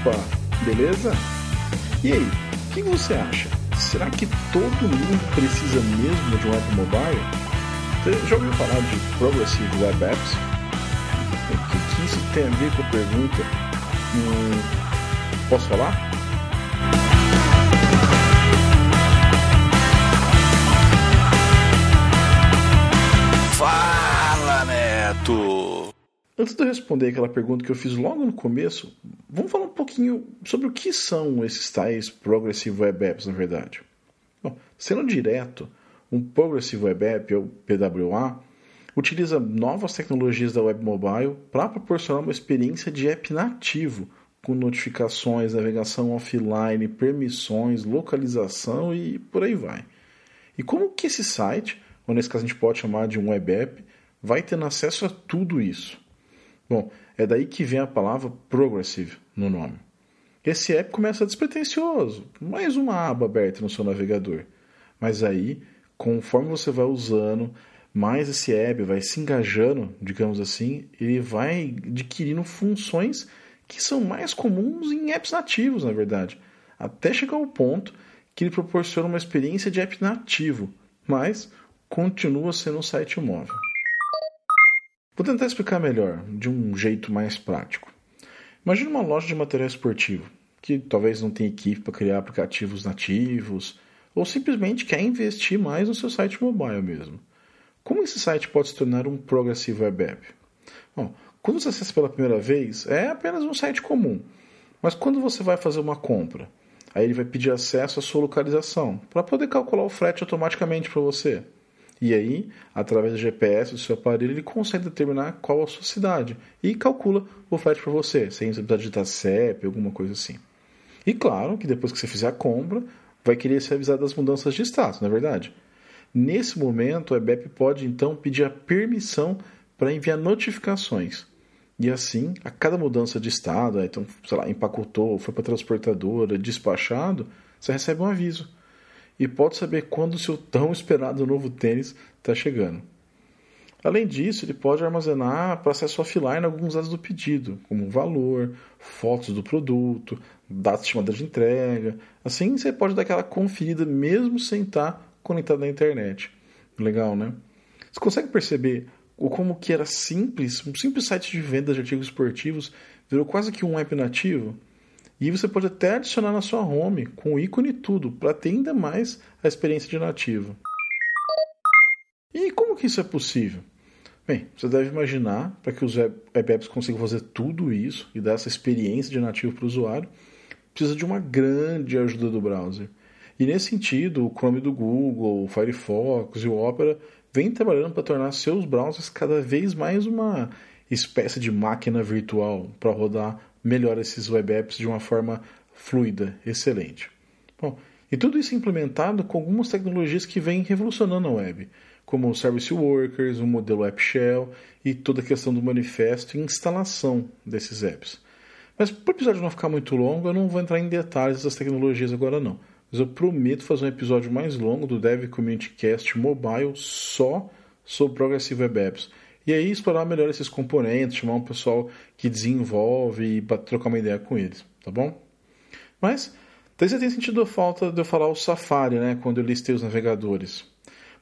Opa, beleza? E aí, o que você acha? Será que todo mundo precisa mesmo de um app mobile? Você já ouviu falar de Progressive Web Apps? O que, isso tem a ver com a pergunta? Hum, posso falar? Antes de eu responder aquela pergunta que eu fiz logo no começo, vamos falar um pouquinho sobre o que são esses tais Progressive Web Apps, na verdade. Bom, sendo direto, um Progressive Web App, ou PWA, utiliza novas tecnologias da web mobile para proporcionar uma experiência de app nativo, com notificações, navegação offline, permissões, localização e por aí vai. E como que esse site, ou nesse caso a gente pode chamar de um web app, vai tendo acesso a tudo isso? Bom, é daí que vem a palavra progressive no nome. Esse app começa despretensioso, mais uma aba aberta no seu navegador. Mas aí, conforme você vai usando, mais esse app vai se engajando, digamos assim, ele vai adquirindo funções que são mais comuns em apps nativos, na verdade, até chegar ao ponto que ele proporciona uma experiência de app nativo, mas continua sendo um site móvel. Vou tentar explicar melhor, de um jeito mais prático. Imagine uma loja de material esportivo, que talvez não tenha equipe para criar aplicativos nativos, ou simplesmente quer investir mais no seu site mobile mesmo. Como esse site pode se tornar um Progressive Web App? Bom, quando você acessa pela primeira vez, é apenas um site comum. Mas quando você vai fazer uma compra, aí ele vai pedir acesso à sua localização, para poder calcular o frete automaticamente para você. E aí, através do GPS do seu aparelho, ele consegue determinar qual a sua cidade e calcula o frete para você, sem precisar digitar CEP, alguma coisa assim. E claro que depois que você fizer a compra, vai querer ser avisado das mudanças de status, não é verdade? Nesse momento, o EBEP pode então pedir a permissão para enviar notificações. E assim, a cada mudança de estado, então, sei lá, empacotou, foi para a transportadora, despachado, você recebe um aviso e pode saber quando o seu tão esperado novo tênis está chegando. Além disso, ele pode armazenar para acesso offline alguns dados do pedido, como valor, fotos do produto, data estimada de entrega. Assim você pode dar aquela conferida mesmo sem estar conectado na internet. Legal, né? Você consegue perceber o como que era simples, um simples site de venda de artigos esportivos virou quase que um app nativo? E você pode até adicionar na sua home com o ícone e tudo, para ter ainda mais a experiência de nativo. E como que isso é possível? Bem, você deve imaginar, para que os web apps consigam fazer tudo isso e dar essa experiência de nativo para o usuário, precisa de uma grande ajuda do browser. E nesse sentido, o Chrome do Google, o Firefox e o Opera vêm trabalhando para tornar seus browsers cada vez mais uma espécie de máquina virtual para rodar melhor esses web apps de uma forma fluida, excelente. Bom, e tudo isso implementado com algumas tecnologias que vêm revolucionando a web, como o Service Workers, o modelo App Shell e toda a questão do manifesto e instalação desses apps. Mas para o episódio não ficar muito longo, eu não vou entrar em detalhes das tecnologias agora não. Mas eu prometo fazer um episódio mais longo do Dev Community Cast Mobile só sobre Progressive Web Apps e aí explorar melhor esses componentes, chamar um pessoal que desenvolve e trocar uma ideia com eles, tá bom? Mas talvez tenha sentido a falta de eu falar o Safari, né, quando eu listei os navegadores.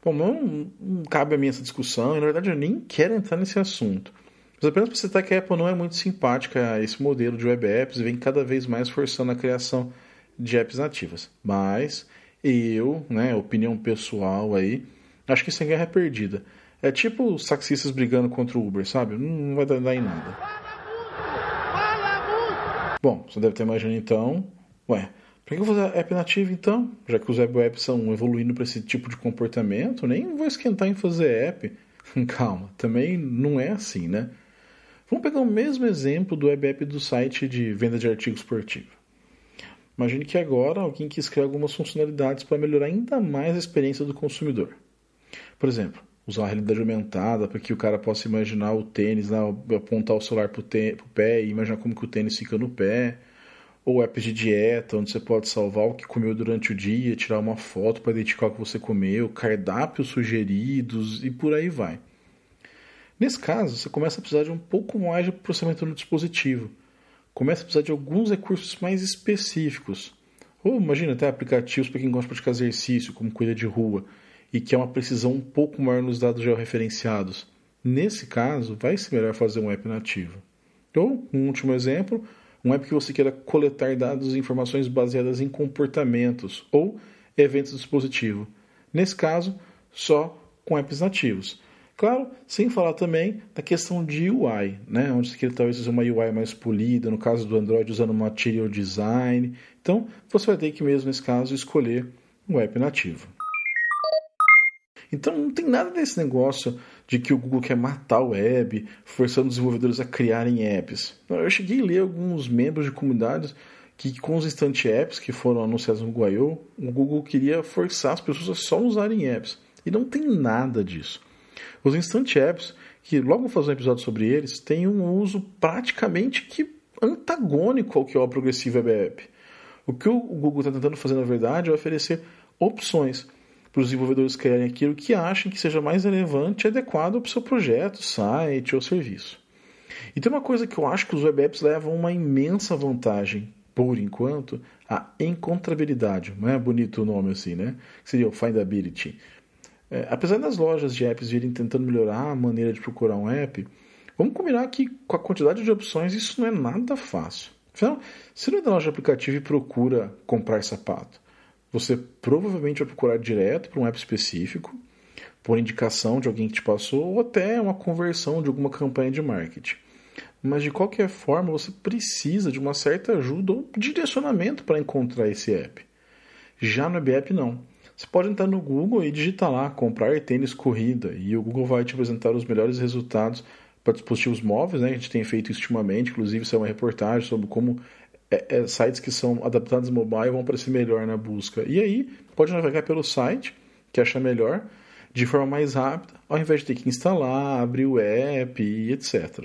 Bom, não, não cabe a mim essa discussão, e na verdade eu nem quero entrar nesse assunto. Mas apenas para citar que a Apple não é muito simpática a esse modelo de web apps e vem cada vez mais forçando a criação de apps nativas. Mas eu, né, opinião pessoal aí, acho que isso é guerra perdida. É tipo os taxistas brigando contra o Uber, sabe? Não vai dar em nada. Bom, você deve ter imaginado então, ué, para que eu vou fazer app nativa então? Já que os web apps estão evoluindo para esse tipo de comportamento, nem vou esquentar em fazer app. Calma, também não é assim, né? Vamos pegar o mesmo exemplo do web app do site de venda de artigo esportivo. Imagine que agora alguém quis criar algumas funcionalidades para melhorar ainda mais a experiência do consumidor. Por exemplo, usar a realidade aumentada para que o cara possa imaginar o tênis, né, apontar o celular para o pé e imaginar como que o tênis fica no pé. Ou apps de dieta, onde você pode salvar o que comeu durante o dia, tirar uma foto para identificar o que você comeu, cardápios sugeridos e por aí vai. Nesse caso, você começa a precisar de um pouco mais de processamento no dispositivo, começa a precisar de alguns recursos mais específicos. Ou imagina até aplicativos para quem gosta de praticar exercício, como cuida de rua, e que é uma precisão um pouco maior nos dados georreferenciados. Nesse caso, vai ser melhor fazer um app nativo. Ou, um último exemplo, um app que você queira coletar dados e informações baseadas em comportamentos ou eventos do dispositivo. Nesse caso, só com apps nativos. Claro, sem falar também da questão de UI, né? onde você quer talvez usar uma UI mais polida, no caso do Android usando Material Design. Então, você vai ter que mesmo nesse caso escolher um app nativo. Então não tem nada desse negócio de que o Google quer matar o web, forçando os desenvolvedores a criarem apps. Eu cheguei a ler alguns membros de comunidades que com os instant apps que foram anunciados no Google o Google queria forçar as pessoas a só usarem apps. E não tem nada disso. Os Instant Apps, que logo vou fazer um episódio sobre eles, têm um uso praticamente que antagônico ao que é o Progressive Web App. O que o Google está tentando fazer, na verdade, é oferecer opções para os desenvolvedores criarem aquilo que achem que seja mais relevante e adequado para o seu projeto, site ou serviço. E tem uma coisa que eu acho que os web apps levam uma imensa vantagem, por enquanto, a encontrabilidade. Não é bonito o nome assim, né? Que seria o findability. É, apesar das lojas de apps virem tentando melhorar a maneira de procurar um app, vamos combinar que com a quantidade de opções isso não é nada fácil. Afinal, se não é da loja de aplicativo e procura comprar sapato, você provavelmente vai procurar direto para um app específico, por indicação de alguém que te passou, ou até uma conversão de alguma campanha de marketing. Mas de qualquer forma, você precisa de uma certa ajuda ou direcionamento para encontrar esse app. Já no web não. Você pode entrar no Google e digitar lá comprar tênis corrida e o Google vai te apresentar os melhores resultados para dispositivos móveis, né? A gente tem feito isso ultimamente, inclusive é uma reportagem sobre como é, é, sites que são adaptados mobile vão aparecer melhor na busca. E aí pode navegar pelo site que achar melhor de forma mais rápida, ao invés de ter que instalar, abrir o app e etc.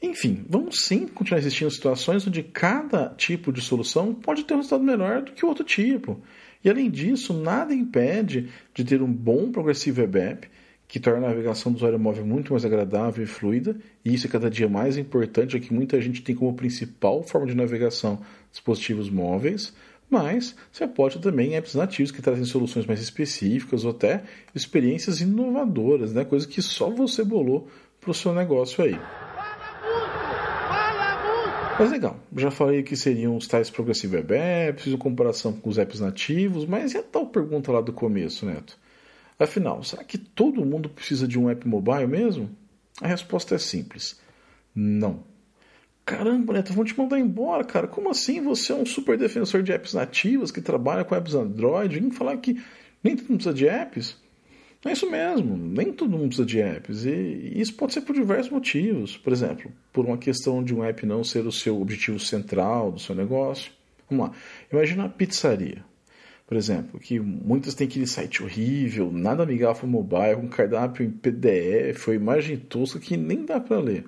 Enfim, vamos sim continuar existindo situações onde cada tipo de solução pode ter um resultado melhor do que o outro tipo. E além disso, nada impede de ter um bom Progressive Web App que torna a navegação do usuário móvel muito mais agradável e fluida, e isso é cada dia mais importante, já que muita gente tem como principal forma de navegação dispositivos móveis, mas você pode também apps nativos que trazem soluções mais específicas ou até experiências inovadoras, né? coisa que só você bolou para o seu negócio aí. Mas legal, já falei que seriam os tais Progressive Web Apps, em comparação com os apps nativos, mas e a tal pergunta lá do começo, Neto? Afinal, será que todo mundo precisa de um app mobile mesmo? A resposta é simples: não. Caramba, Neto, vão te mandar embora, cara. Como assim você é um super defensor de apps nativas que trabalha com apps Android? Vem falar que nem todo mundo precisa de apps? É isso mesmo, nem todo mundo precisa de apps. E isso pode ser por diversos motivos. Por exemplo, por uma questão de um app não ser o seu objetivo central do seu negócio. Vamos lá. Imagina uma pizzaria, por exemplo, que muitas têm aquele site horrível, nada amigável mobile, com cardápio em PDF, ou imagem tosca que nem dá para ler.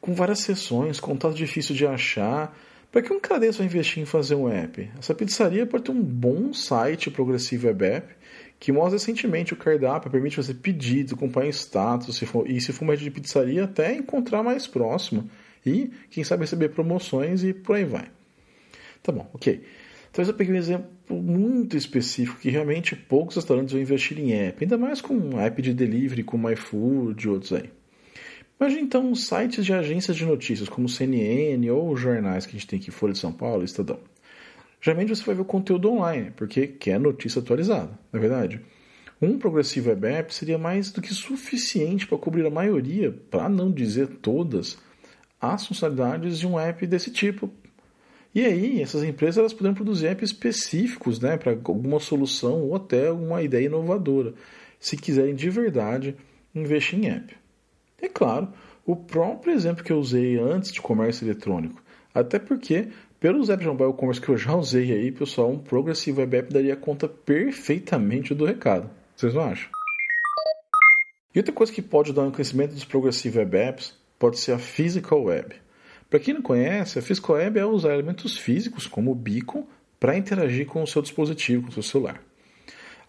Com várias seções, contato difícil de achar. Para que um cara desse vai investir em fazer um app? Essa pizzaria pode ter um bom site progressivo web app que mostra recentemente o cardápio, permite você pedir, acompanhar status, se for, e se for uma de pizzaria, até encontrar mais próximo. E, quem sabe, receber promoções e por aí vai. Tá bom, ok. Talvez eu peguei um exemplo muito específico que realmente poucos restaurantes vão investir em app, ainda mais com app de delivery, como iFood e outros aí. Imagina então sites de agências de notícias, como CNN ou jornais que a gente tem aqui, Folha de São Paulo, Estadão geralmente você vai ver o conteúdo online, porque quer notícia atualizada, na é verdade. Um progressivo web app seria mais do que suficiente para cobrir a maioria, para não dizer todas, as funcionalidades de um app desse tipo. E aí, essas empresas elas poderiam produzir apps específicos né, para alguma solução ou até alguma ideia inovadora, se quiserem de verdade investir em app. É claro, o próprio exemplo que eu usei antes de comércio eletrônico, até porque pelos apps de mobile commerce que eu já usei aí, pessoal, um Progressive Web App daria conta perfeitamente do recado. Vocês não acham? E outra coisa que pode dar no crescimento dos Progressive Web Apps pode ser a Physical Web. Para quem não conhece, a Physical Web é usar elementos físicos, como o beacon, para interagir com o seu dispositivo, com o seu celular.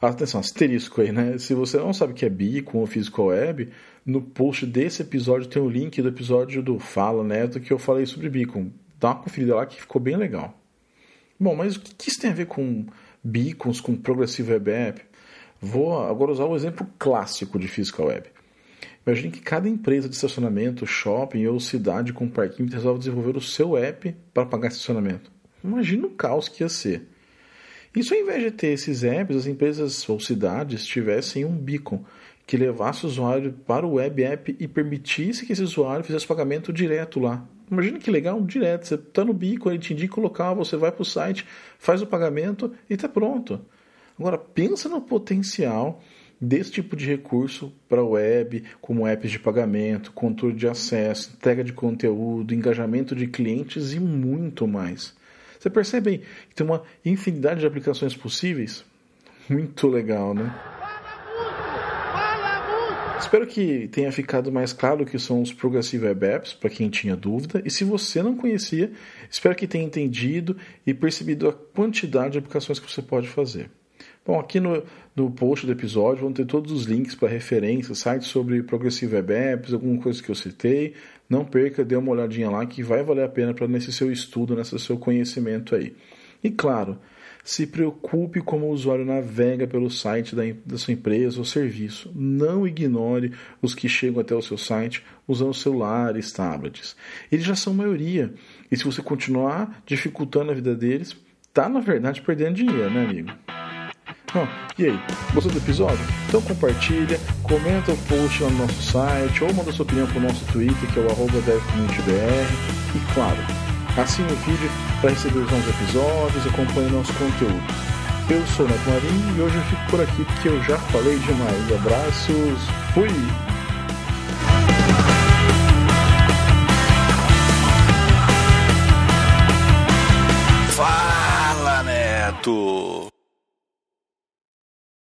Atenção, asterisco aí, né? Se você não sabe o que é Beacon ou Physical Web, no post desse episódio tem o um link do episódio do Fala Neto que eu falei sobre Beacon. Dá uma conferida lá que ficou bem legal. Bom, mas o que isso tem a ver com beacons, com Progressive Web App? Vou agora usar o exemplo clássico de Physical Web. Imagine que cada empresa de estacionamento, shopping ou cidade com parquímetro resolve desenvolver o seu app para pagar estacionamento. Imagina o caos que ia ser. Isso ao invés de ter esses apps, as empresas ou cidades tivessem um beacon que levasse o usuário para o web app e permitisse que esse usuário fizesse pagamento direto lá. Imagina que legal, direto. Você está no beacon, ele te indica o local, você vai para o site, faz o pagamento e está pronto. Agora, pensa no potencial desse tipo de recurso para a web, como apps de pagamento, controle de acesso, entrega de conteúdo, engajamento de clientes e muito mais. Você percebe que tem uma infinidade de aplicações possíveis? Muito legal, né? Espero que tenha ficado mais claro o que são os Progressive Web Apps, para quem tinha dúvida. E se você não conhecia, espero que tenha entendido e percebido a quantidade de aplicações que você pode fazer. Bom, aqui no, no post do episódio vão ter todos os links para referências, sites sobre Progressive Web Apps, alguma coisa que eu citei. Não perca, dê uma olhadinha lá que vai valer a pena para nesse seu estudo, nesse seu conhecimento aí. E claro, se preocupe como o usuário navega pelo site da, da sua empresa ou serviço. Não ignore os que chegam até o seu site usando celulares, tablets. Eles já são maioria. E se você continuar dificultando a vida deles, tá na verdade perdendo dinheiro, né, amigo? E aí, gostou do episódio? Então compartilha, comenta o post lá no nosso site ou manda sua opinião pro nosso Twitter, que é o arroba E claro, assine o vídeo para receber os novos episódios acompanhe nosso conteúdo. Eu sou o Neto Marinho e hoje eu fico por aqui porque eu já falei demais. Abraços, fui!